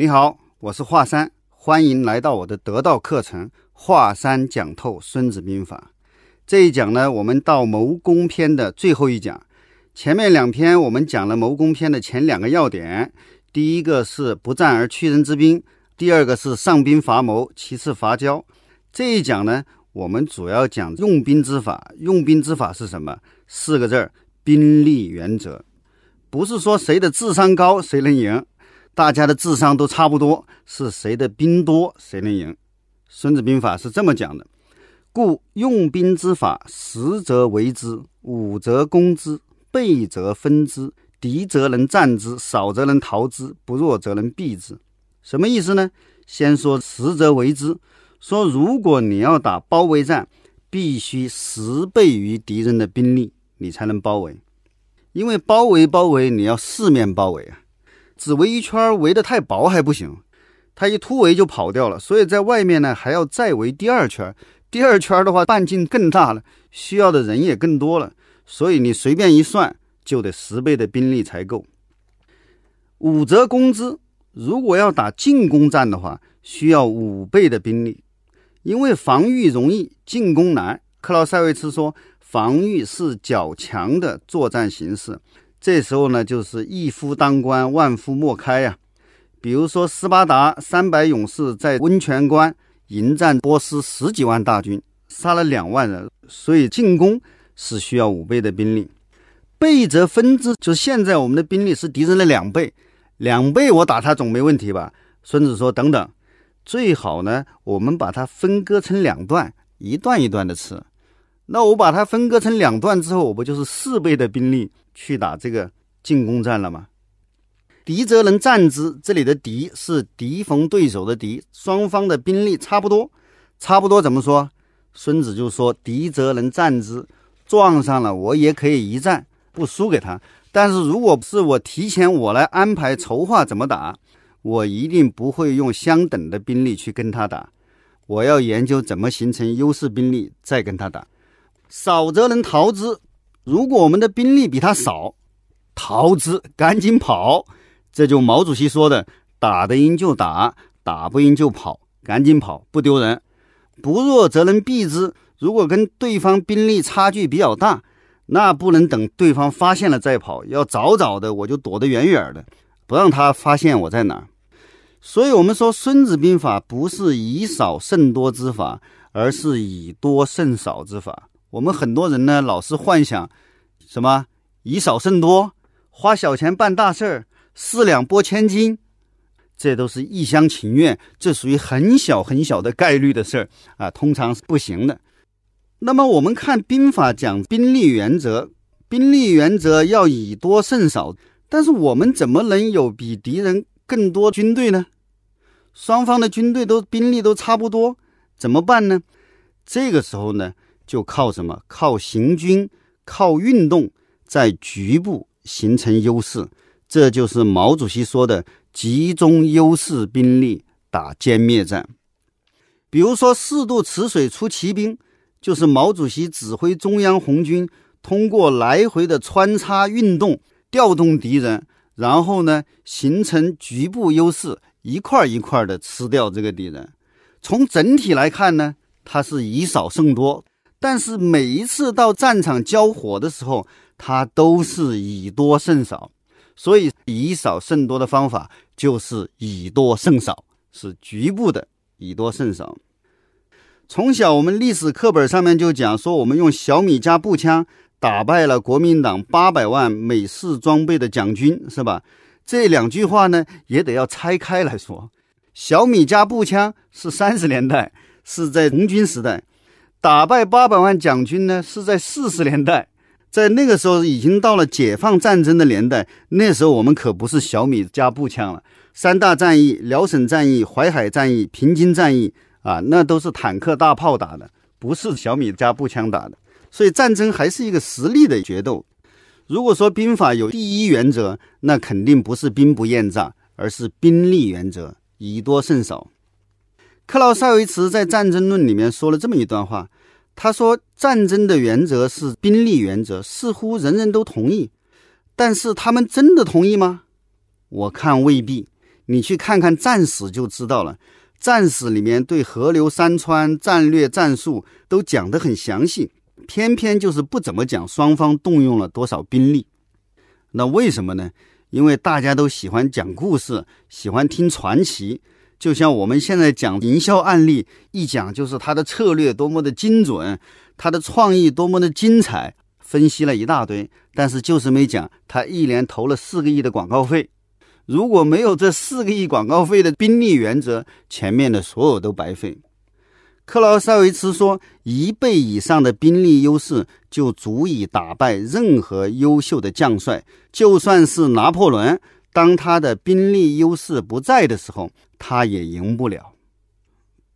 你好，我是华山，欢迎来到我的得道课程《华山讲透孙子兵法》。这一讲呢，我们到谋攻篇的最后一讲。前面两篇我们讲了谋攻篇的前两个要点，第一个是不战而屈人之兵，第二个是上兵伐谋，其次伐交。这一讲呢，我们主要讲用兵之法。用兵之法是什么？四个字儿：兵力原则。不是说谁的智商高谁能赢。大家的智商都差不多，是谁的兵多谁能赢？孙子兵法是这么讲的：故用兵之法，实则为之，武则攻之，备则分之，敌则能战之，少则能逃之，不弱则能避之。什么意思呢？先说实则为之，说如果你要打包围战，必须十倍于敌人的兵力，你才能包围。因为包围包围，你要四面包围啊。只围一圈，围得太薄还不行，他一突围就跑掉了。所以在外面呢，还要再围第二圈。第二圈的话，半径更大了，需要的人也更多了。所以你随便一算，就得十倍的兵力才够。五折工资，如果要打进攻战的话，需要五倍的兵力，因为防御容易，进攻难。克劳塞维茨说，防御是较强的作战形式。这时候呢，就是一夫当关，万夫莫开呀。比如说，斯巴达三百勇士在温泉关迎战波斯十几万大军，杀了两万人，所以进攻是需要五倍的兵力。倍则分之，就是现在我们的兵力是敌人的两倍，两倍我打他总没问题吧？孙子说：“等等，最好呢，我们把它分割成两段，一段一段的吃。那我把它分割成两段之后，我不就是四倍的兵力？”去打这个进攻战了吗？敌则能战之，这里的敌是敌逢对手的敌，双方的兵力差不多，差不多怎么说？孙子就说：敌则能战之，撞上了我也可以一战，不输给他。但是如果是我提前我来安排筹划怎么打，我一定不会用相等的兵力去跟他打，我要研究怎么形成优势兵力再跟他打。少则能逃之。如果我们的兵力比他少，逃之，赶紧跑。这就毛主席说的：“打得赢就打，打不赢就跑，赶紧跑，不丢人。不弱则能避之。如果跟对方兵力差距比较大，那不能等对方发现了再跑，要早早的我就躲得远远的，不让他发现我在哪。所以，我们说《孙子兵法》不是以少胜多之法，而是以多胜少之法。我们很多人呢，老是幻想什么以少胜多，花小钱办大事儿，四两拨千斤，这都是一厢情愿，这属于很小很小的概率的事儿啊，通常是不行的。那么我们看兵法讲兵力原则，兵力原则要以多胜少，但是我们怎么能有比敌人更多军队呢？双方的军队都兵力都差不多，怎么办呢？这个时候呢？就靠什么？靠行军，靠运动，在局部形成优势。这就是毛主席说的“集中优势兵力打歼灭战”。比如说，四渡赤水出奇兵，就是毛主席指挥中央红军通过来回的穿插运动，调动敌人，然后呢，形成局部优势，一块一块的吃掉这个敌人。从整体来看呢，它是以少胜多。但是每一次到战场交火的时候，他都是以多胜少，所以以少胜多的方法就是以多胜少，是局部的以多胜少。从小我们历史课本上面就讲说，我们用小米加步枪打败了国民党八百万美式装备的蒋军，是吧？这两句话呢，也得要拆开来说。小米加步枪是三十年代，是在红军时代。打败八百万蒋军呢，是在四十年代，在那个时候已经到了解放战争的年代。那时候我们可不是小米加步枪了，三大战役：辽沈战役、淮海战役、平津战役啊，那都是坦克大炮打的，不是小米加步枪打的。所以战争还是一个实力的决斗。如果说兵法有第一原则，那肯定不是兵不厌诈，而是兵力原则，以多胜少。克劳塞维茨在《战争论》里面说了这么一段话，他说：“战争的原则是兵力原则，似乎人人都同意，但是他们真的同意吗？我看未必。你去看看战史就知道了。战史里面对河流山川、战略战术都讲得很详细，偏偏就是不怎么讲双方动用了多少兵力。那为什么呢？因为大家都喜欢讲故事，喜欢听传奇。就像我们现在讲营销案例，一讲就是他的策略多么的精准，他的创意多么的精彩，分析了一大堆，但是就是没讲他一年投了四个亿的广告费。如果没有这四个亿广告费的兵力原则，前面的所有都白费。克劳塞维茨说：“一倍以上的兵力优势就足以打败任何优秀的将帅，就算是拿破仑，当他的兵力优势不在的时候，他也赢不了。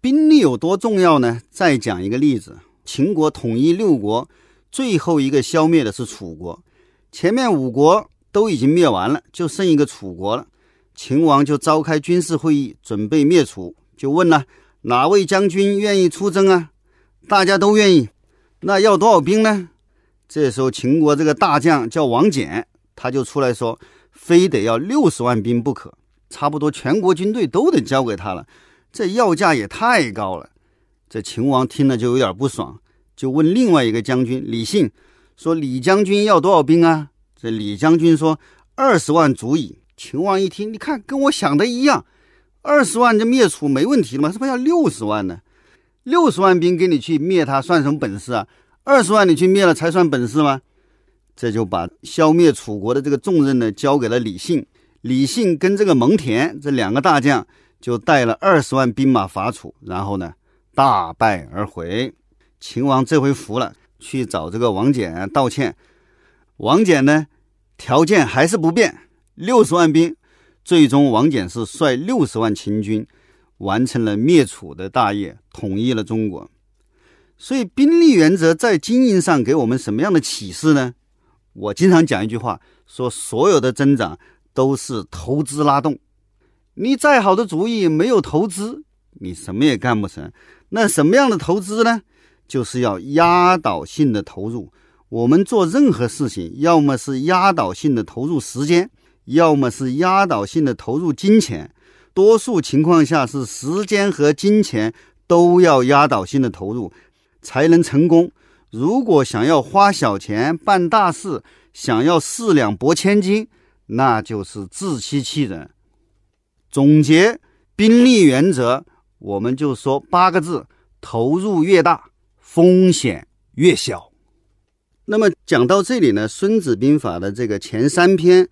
兵力有多重要呢？再讲一个例子：秦国统一六国，最后一个消灭的是楚国，前面五国。”都已经灭完了，就剩一个楚国了。秦王就召开军事会议，准备灭楚，就问了哪位将军愿意出征啊？大家都愿意，那要多少兵呢？这时候秦国这个大将叫王翦，他就出来说，非得要六十万兵不可，差不多全国军队都得交给他了，这要价也太高了。这秦王听了就有点不爽，就问另外一个将军李信，说李将军要多少兵啊？这李将军说：“二十万足矣。”秦王一听，你看跟我想的一样，二十万就灭楚没问题了吗？怎么要六十万呢？六十万兵给你去灭他，算什么本事啊？二十万你去灭了才算本事吗？这就把消灭楚国的这个重任呢，交给了李信。李信跟这个蒙恬这两个大将就带了二十万兵马伐楚，然后呢大败而回。秦王这回服了，去找这个王翦道歉。王翦呢，条件还是不变，六十万兵。最终，王翦是率六十万秦军，完成了灭楚的大业，统一了中国。所以，兵力原则在经营上给我们什么样的启示呢？我经常讲一句话，说所有的增长都是投资拉动。你再好的主意，没有投资，你什么也干不成。那什么样的投资呢？就是要压倒性的投入。我们做任何事情，要么是压倒性的投入时间，要么是压倒性的投入金钱。多数情况下是时间和金钱都要压倒性的投入，才能成功。如果想要花小钱办大事，想要四两拨千斤，那就是自欺欺人。总结兵力原则，我们就说八个字：投入越大，风险越小。那么讲到这里呢，《孙子兵法》的这个前三篇，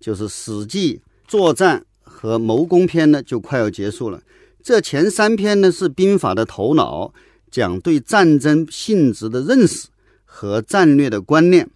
就是《史记》作战和谋攻篇呢，就快要结束了。这前三篇呢是兵法的头脑，讲对战争性质的认识和战略的观念。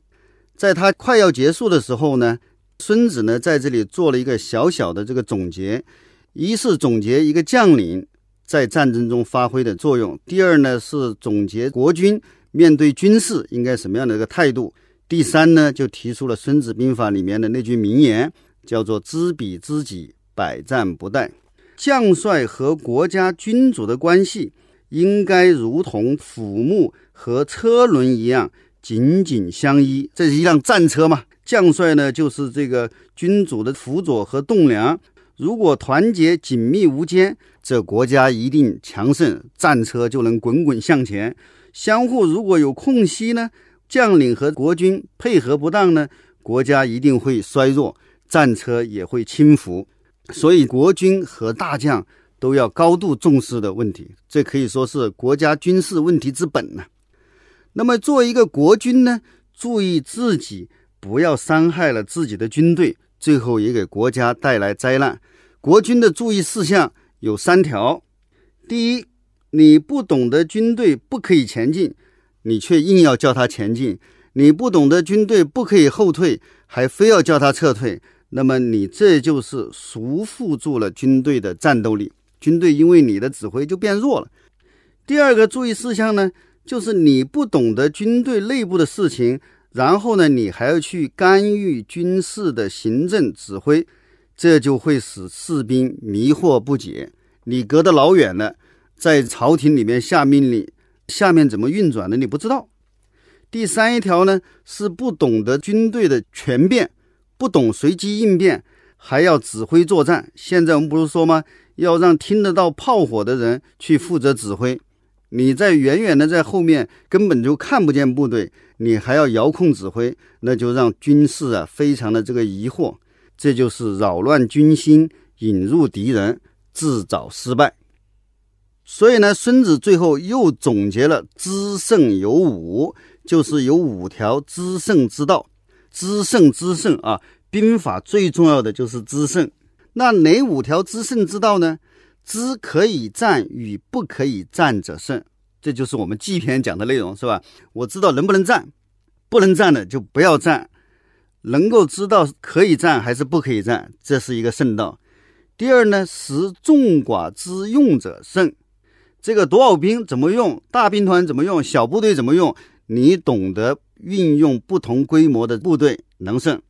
在他快要结束的时候呢，孙子呢在这里做了一个小小的这个总结：一是总结一个将领在战争中发挥的作用；第二呢是总结国君。面对军事应该什么样的一个态度？第三呢，就提出了《孙子兵法》里面的那句名言，叫做“知彼知己，百战不殆”。将帅和国家君主的关系应该如同斧木和车轮一样紧紧相依。这是一辆战车嘛？将帅呢，就是这个君主的辅佐和栋梁。如果团结紧密无间，这国家一定强盛，战车就能滚滚向前。相互如果有空隙呢，将领和国君配合不当呢，国家一定会衰弱，战车也会轻浮。所以国君和大将都要高度重视的问题，这可以说是国家军事问题之本呢。那么作为一个国军呢，注意自己不要伤害了自己的军队，最后也给国家带来灾难。国军的注意事项有三条：第一。你不懂得军队不可以前进，你却硬要叫他前进；你不懂得军队不可以后退，还非要叫他撤退，那么你这就是束缚住了军队的战斗力，军队因为你的指挥就变弱了。第二个注意事项呢，就是你不懂得军队内部的事情，然后呢，你还要去干预军事的行政指挥，这就会使士兵迷惑不解，你隔得老远了。在朝廷里面下命令，下面怎么运转的你不知道。第三一条呢，是不懂得军队的权变，不懂随机应变，还要指挥作战。现在我们不是说吗？要让听得到炮火的人去负责指挥。你在远远的在后面根本就看不见部队，你还要遥控指挥，那就让军事啊非常的这个疑惑。这就是扰乱军心，引入敌人，自找失败。所以呢，孙子最后又总结了“知胜有五”，就是有五条知胜之道。知胜知胜啊，兵法最重要的就是知胜。那哪五条知胜之道呢？知可以战与不可以战者胜，这就是我们纪篇讲的内容，是吧？我知道能不能战，不能战的就不要战。能够知道可以战还是不可以战，这是一个胜道。第二呢，识众寡之用者胜。这个多少兵怎么用，大兵团怎么用，小部队怎么用，你懂得运用不同规模的部队能胜。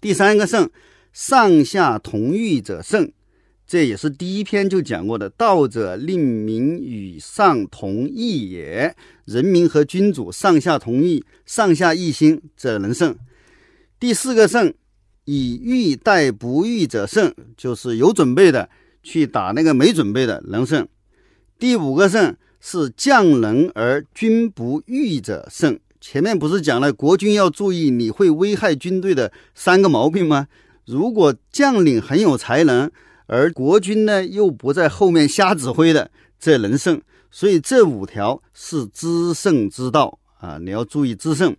第三个胜，上下同欲者胜。这也是第一篇就讲过的，道者令民与上同意也。人民和君主上下同意，上下一心，者能胜。第四个胜，以欲待不欲者胜，就是有准备的去打那个没准备的能胜。第五个胜是将能而君不欲者胜。前面不是讲了国君要注意你会危害军队的三个毛病吗？如果将领很有才能，而国君呢又不在后面瞎指挥的，这能胜。所以这五条是知胜之道啊，你要注意知胜。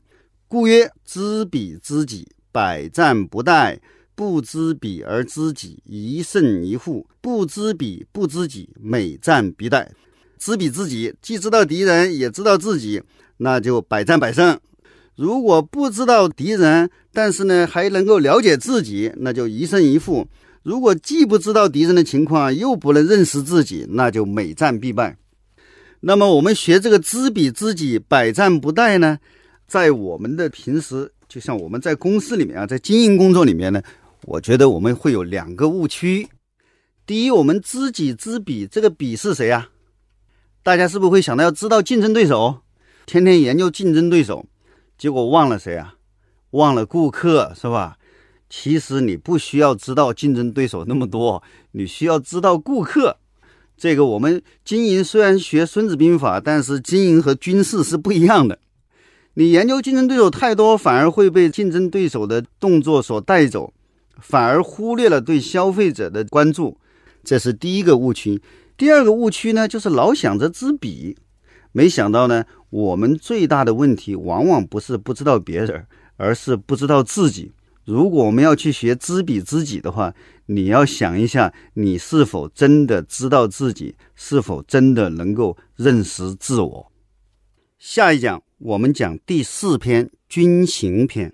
故曰：知彼知己，百战不殆；不知彼而知己，一胜一负；不知彼不知己，每战必殆。知彼知己，既知道敌人，也知道自己，那就百战百胜。如果不知道敌人，但是呢还能够了解自己，那就一胜一负。如果既不知道敌人的情况，又不能认识自己，那就每战必败。那么我们学这个知彼知己，百战不殆呢？在我们的平时，就像我们在公司里面啊，在经营工作里面呢，我觉得我们会有两个误区。第一，我们知己知彼，这个彼是谁啊？大家是不是会想到要知道竞争对手？天天研究竞争对手，结果忘了谁啊？忘了顾客是吧？其实你不需要知道竞争对手那么多，你需要知道顾客。这个我们经营虽然学《孙子兵法》，但是经营和军事是不一样的。你研究竞争对手太多，反而会被竞争对手的动作所带走，反而忽略了对消费者的关注，这是第一个误区。第二个误区呢，就是老想着知彼，没想到呢，我们最大的问题往往不是不知道别人，而是不知道自己。如果我们要去学知彼知己的话，你要想一下，你是否真的知道自己，是否真的能够认识自我。下一讲。我们讲第四篇军情篇。